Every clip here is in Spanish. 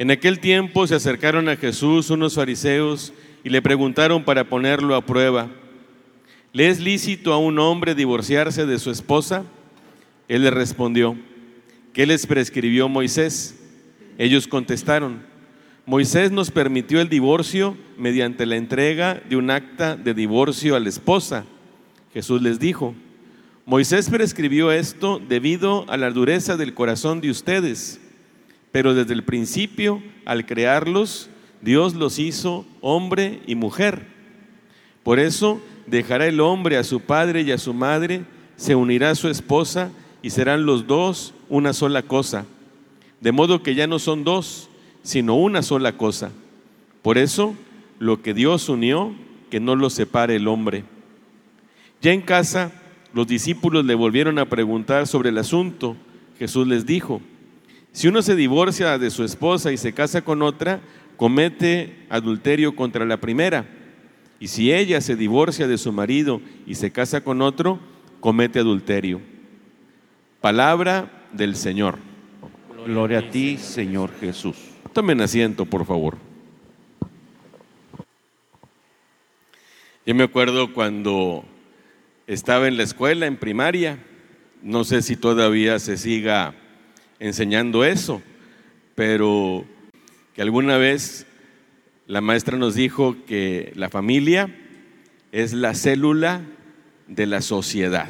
En aquel tiempo se acercaron a Jesús unos fariseos y le preguntaron para ponerlo a prueba, ¿le es lícito a un hombre divorciarse de su esposa? Él le respondió, ¿qué les prescribió Moisés? Ellos contestaron, Moisés nos permitió el divorcio mediante la entrega de un acta de divorcio a la esposa. Jesús les dijo, Moisés prescribió esto debido a la dureza del corazón de ustedes pero desde el principio, al crearlos, Dios los hizo hombre y mujer. Por eso dejará el hombre a su padre y a su madre, se unirá a su esposa y serán los dos una sola cosa. De modo que ya no son dos, sino una sola cosa. Por eso, lo que Dios unió, que no lo separe el hombre. Ya en casa, los discípulos le volvieron a preguntar sobre el asunto. Jesús les dijo, si uno se divorcia de su esposa y se casa con otra, comete adulterio contra la primera. Y si ella se divorcia de su marido y se casa con otro, comete adulterio. Palabra del Señor. Gloria a ti, Señor Jesús. Tomen asiento, por favor. Yo me acuerdo cuando estaba en la escuela, en primaria, no sé si todavía se siga enseñando eso, pero que alguna vez la maestra nos dijo que la familia es la célula de la sociedad.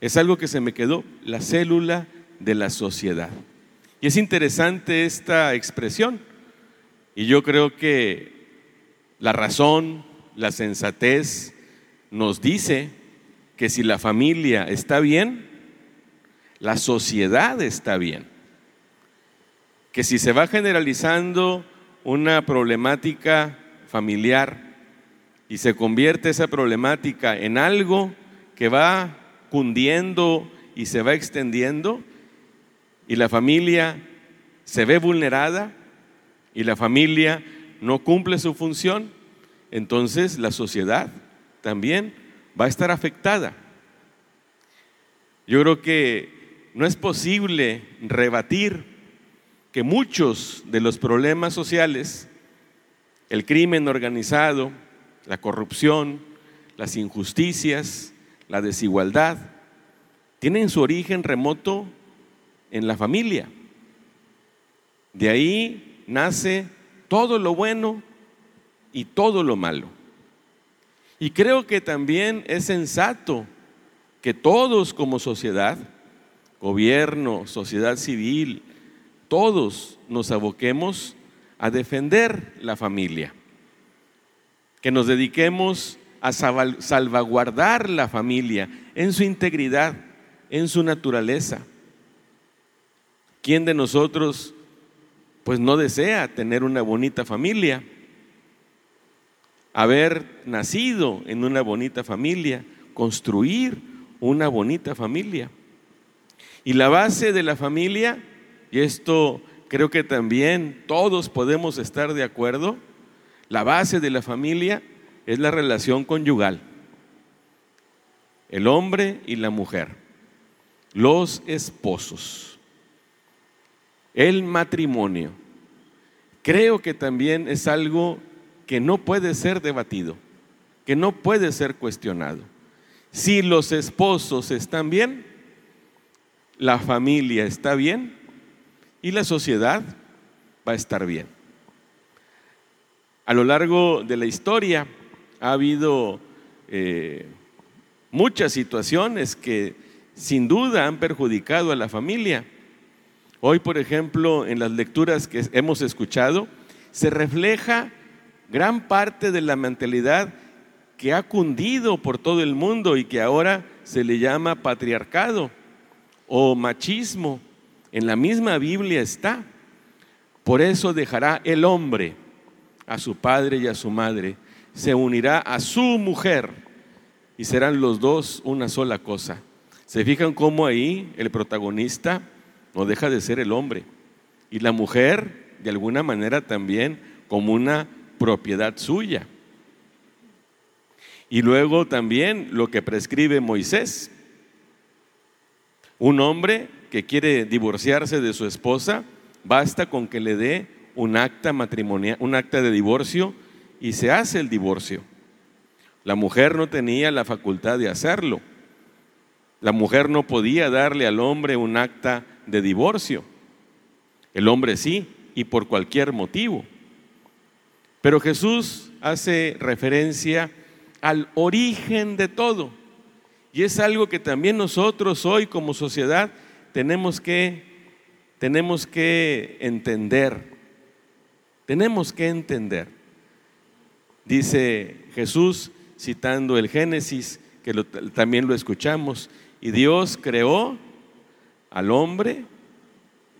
Es algo que se me quedó, la célula de la sociedad. Y es interesante esta expresión. Y yo creo que la razón, la sensatez nos dice que si la familia está bien, la sociedad está bien. Que si se va generalizando una problemática familiar y se convierte esa problemática en algo que va cundiendo y se va extendiendo y la familia se ve vulnerada y la familia no cumple su función, entonces la sociedad también va a estar afectada. Yo creo que no es posible rebatir que muchos de los problemas sociales, el crimen organizado, la corrupción, las injusticias, la desigualdad, tienen su origen remoto en la familia. De ahí nace todo lo bueno y todo lo malo. Y creo que también es sensato que todos como sociedad gobierno, sociedad civil, todos nos aboquemos a defender la familia, que nos dediquemos a salvaguardar la familia en su integridad, en su naturaleza. ¿Quién de nosotros pues no desea tener una bonita familia? Haber nacido en una bonita familia, construir una bonita familia. Y la base de la familia, y esto creo que también todos podemos estar de acuerdo, la base de la familia es la relación conyugal. El hombre y la mujer, los esposos, el matrimonio. Creo que también es algo que no puede ser debatido, que no puede ser cuestionado. Si los esposos están bien, la familia está bien y la sociedad va a estar bien. A lo largo de la historia ha habido eh, muchas situaciones que sin duda han perjudicado a la familia. Hoy, por ejemplo, en las lecturas que hemos escuchado, se refleja gran parte de la mentalidad que ha cundido por todo el mundo y que ahora se le llama patriarcado o machismo En la misma Biblia está. Por eso dejará el hombre a su padre y a su madre, se unirá a su mujer y serán los dos una sola cosa. ¿Se fijan cómo ahí el protagonista no deja de ser el hombre? Y la mujer, de alguna manera también, como una propiedad suya. Y luego también lo que prescribe Moisés. Un hombre que quiere divorciarse de su esposa, basta con que le dé un acta matrimonial, un acta de divorcio y se hace el divorcio. La mujer no tenía la facultad de hacerlo. La mujer no podía darle al hombre un acta de divorcio. El hombre sí, y por cualquier motivo. Pero Jesús hace referencia al origen de todo. Y es algo que también nosotros hoy como sociedad tenemos que, tenemos que entender. Tenemos que entender. Dice Jesús, citando el Génesis, que también lo escuchamos, y Dios creó al hombre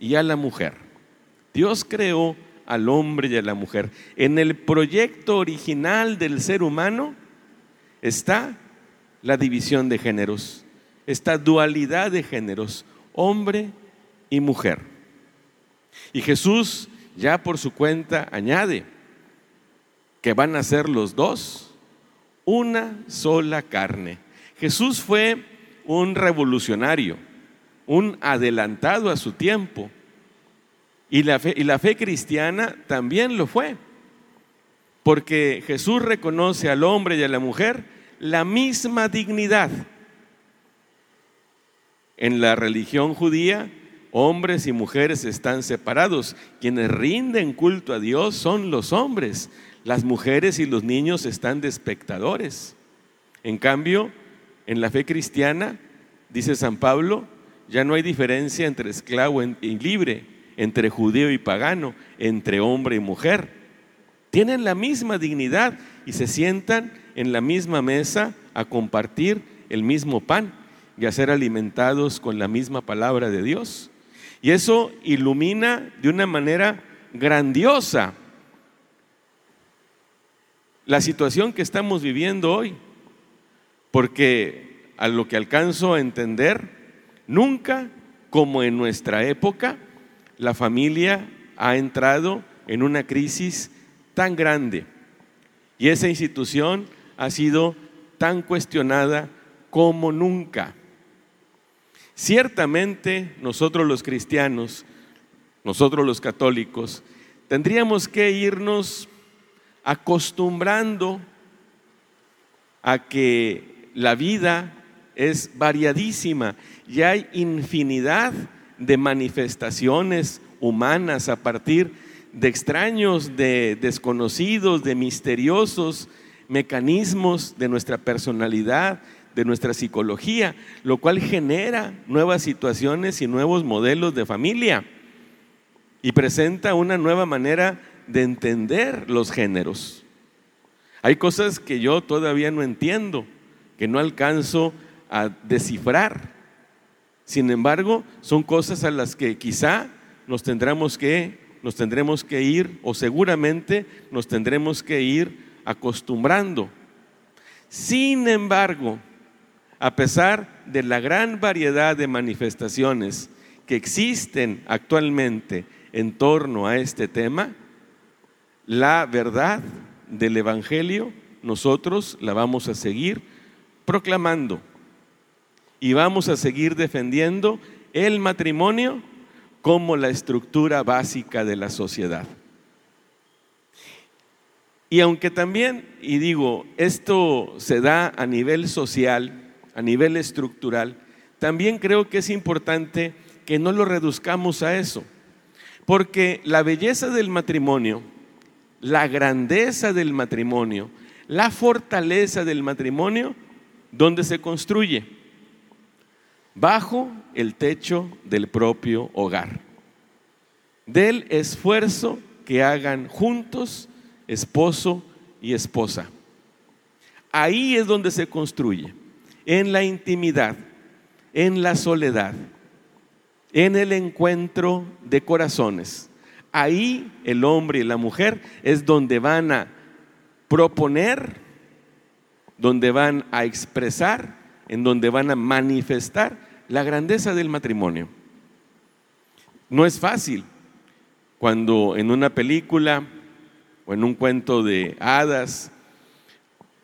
y a la mujer. Dios creó al hombre y a la mujer. En el proyecto original del ser humano está la división de géneros, esta dualidad de géneros, hombre y mujer. Y Jesús ya por su cuenta añade que van a ser los dos una sola carne. Jesús fue un revolucionario, un adelantado a su tiempo. Y la fe, y la fe cristiana también lo fue. Porque Jesús reconoce al hombre y a la mujer la misma dignidad. En la religión judía, hombres y mujeres están separados. Quienes rinden culto a Dios son los hombres. Las mujeres y los niños están de espectadores. En cambio, en la fe cristiana, dice San Pablo, ya no hay diferencia entre esclavo y libre, entre judío y pagano, entre hombre y mujer. Tienen la misma dignidad y se sientan en la misma mesa a compartir el mismo pan y a ser alimentados con la misma palabra de Dios. Y eso ilumina de una manera grandiosa la situación que estamos viviendo hoy, porque a lo que alcanzo a entender, nunca como en nuestra época, la familia ha entrado en una crisis tan grande y esa institución ha sido tan cuestionada como nunca. Ciertamente nosotros los cristianos, nosotros los católicos, tendríamos que irnos acostumbrando a que la vida es variadísima y hay infinidad de manifestaciones humanas a partir de extraños, de desconocidos, de misteriosos mecanismos de nuestra personalidad, de nuestra psicología, lo cual genera nuevas situaciones y nuevos modelos de familia y presenta una nueva manera de entender los géneros. Hay cosas que yo todavía no entiendo, que no alcanzo a descifrar. Sin embargo, son cosas a las que quizá nos tendremos que nos tendremos que ir o seguramente nos tendremos que ir acostumbrando. Sin embargo, a pesar de la gran variedad de manifestaciones que existen actualmente en torno a este tema, la verdad del Evangelio nosotros la vamos a seguir proclamando y vamos a seguir defendiendo el matrimonio como la estructura básica de la sociedad. Y aunque también, y digo, esto se da a nivel social, a nivel estructural, también creo que es importante que no lo reduzcamos a eso, porque la belleza del matrimonio, la grandeza del matrimonio, la fortaleza del matrimonio, donde se construye? Bajo el techo del propio hogar. Del esfuerzo que hagan juntos esposo y esposa. Ahí es donde se construye, en la intimidad, en la soledad, en el encuentro de corazones. Ahí el hombre y la mujer es donde van a proponer, donde van a expresar, en donde van a manifestar la grandeza del matrimonio. No es fácil cuando en una película o en un cuento de hadas,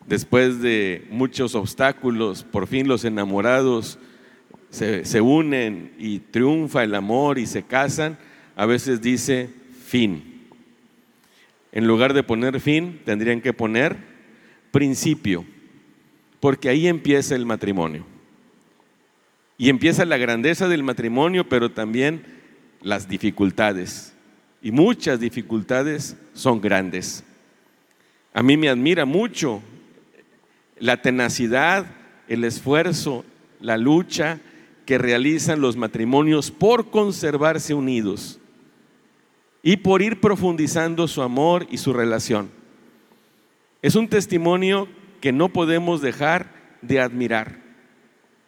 después de muchos obstáculos, por fin los enamorados se, unen y triunfa el amor y se casan, a veces dice fin. En lugar de poner fin, tendrían que poner principio, porque ahí empieza el matrimonio. Y empieza la grandeza del matrimonio, pero también las dificultades. Y muchas dificultades son grandes. A mí me admira mucho la tenacidad, el esfuerzo, la lucha que realizan los matrimonios por conservarse unidos y por ir profundizando su amor y su relación. Es un testimonio que no podemos dejar de admirar.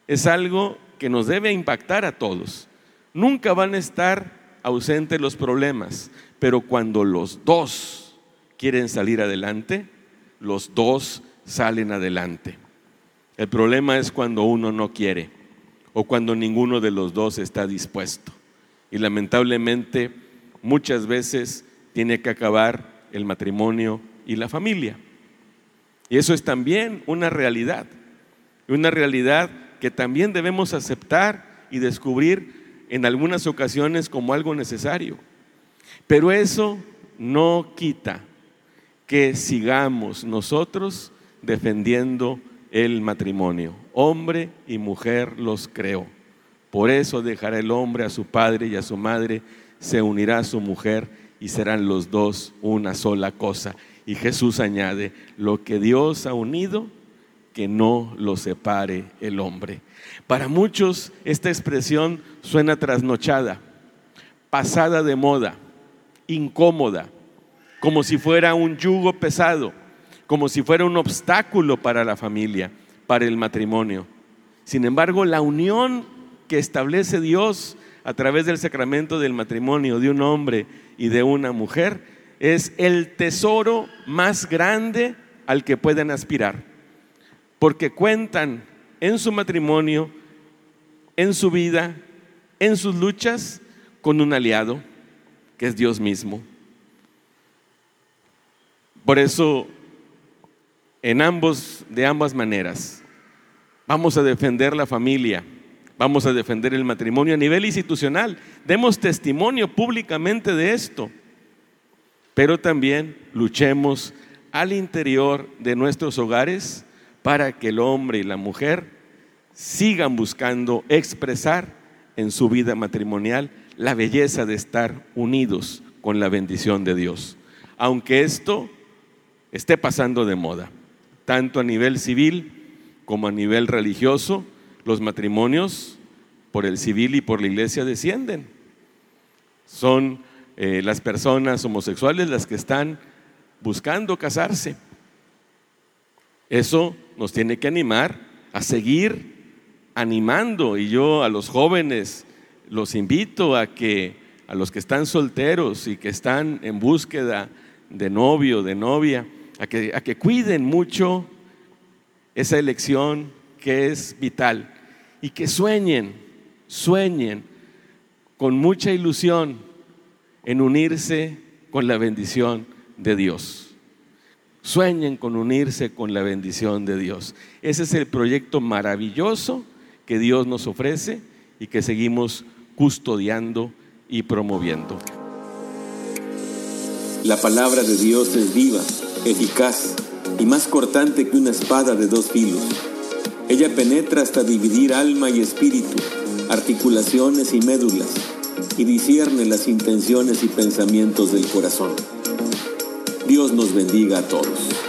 Es algo que nos debe impactar a todos. Nunca van a estar ausentes los problemas, pero cuando los dos quieren salir adelante, los dos salen adelante. El problema es cuando uno no quiere o cuando ninguno de los dos está dispuesto. Y lamentablemente muchas veces tiene que acabar el matrimonio y la familia. Y eso es también una realidad, una realidad que también debemos aceptar y descubrir en algunas ocasiones como algo necesario. Pero eso no quita que sigamos nosotros defendiendo el matrimonio. Hombre y mujer los creó. Por eso dejará el hombre a su padre y a su madre, se unirá a su mujer y serán los dos una sola cosa. Y Jesús añade, lo que Dios ha unido, que no lo separe el hombre. Para muchos esta expresión suena trasnochada, pasada de moda, incómoda, como si fuera un yugo pesado, como si fuera un obstáculo para la familia, para el matrimonio. Sin embargo, la unión que establece Dios a través del sacramento del matrimonio de un hombre y de una mujer es el tesoro más grande al que pueden aspirar porque cuentan en su matrimonio, en su vida, en sus luchas, con un aliado, que es Dios mismo. Por eso, en ambos, de ambas maneras, vamos a defender la familia, vamos a defender el matrimonio a nivel institucional. Demos testimonio públicamente de esto, pero también luchemos al interior de nuestros hogares para que el hombre y la mujer sigan buscando expresar en su vida matrimonial la belleza de estar unidos con la bendición de Dios. Aunque esto esté pasando de moda, tanto a nivel civil como a nivel religioso, los matrimonios por el civil y por la iglesia descienden. Son eh, las personas homosexuales las que están buscando casarse. Eso nos tiene que animar a seguir animando. Y yo a los jóvenes los invito a que a los que están solteros y que están en búsqueda de novio, de novia, a que, a que cuiden mucho esa elección que es vital. Y que sueñen, sueñen con mucha ilusión en unirse con la bendición de Dios sueñen con unirse con la bendición de Dios. Ese es el proyecto maravilloso que Dios nos ofrece y que seguimos custodiando y promoviendo. La palabra de Dios es viva, eficaz y más cortante que una espada de dos filos. Ella penetra hasta dividir alma y espíritu, articulaciones y médulas, y discierne las intenciones y pensamientos del corazón. Dios nos bendiga a todos.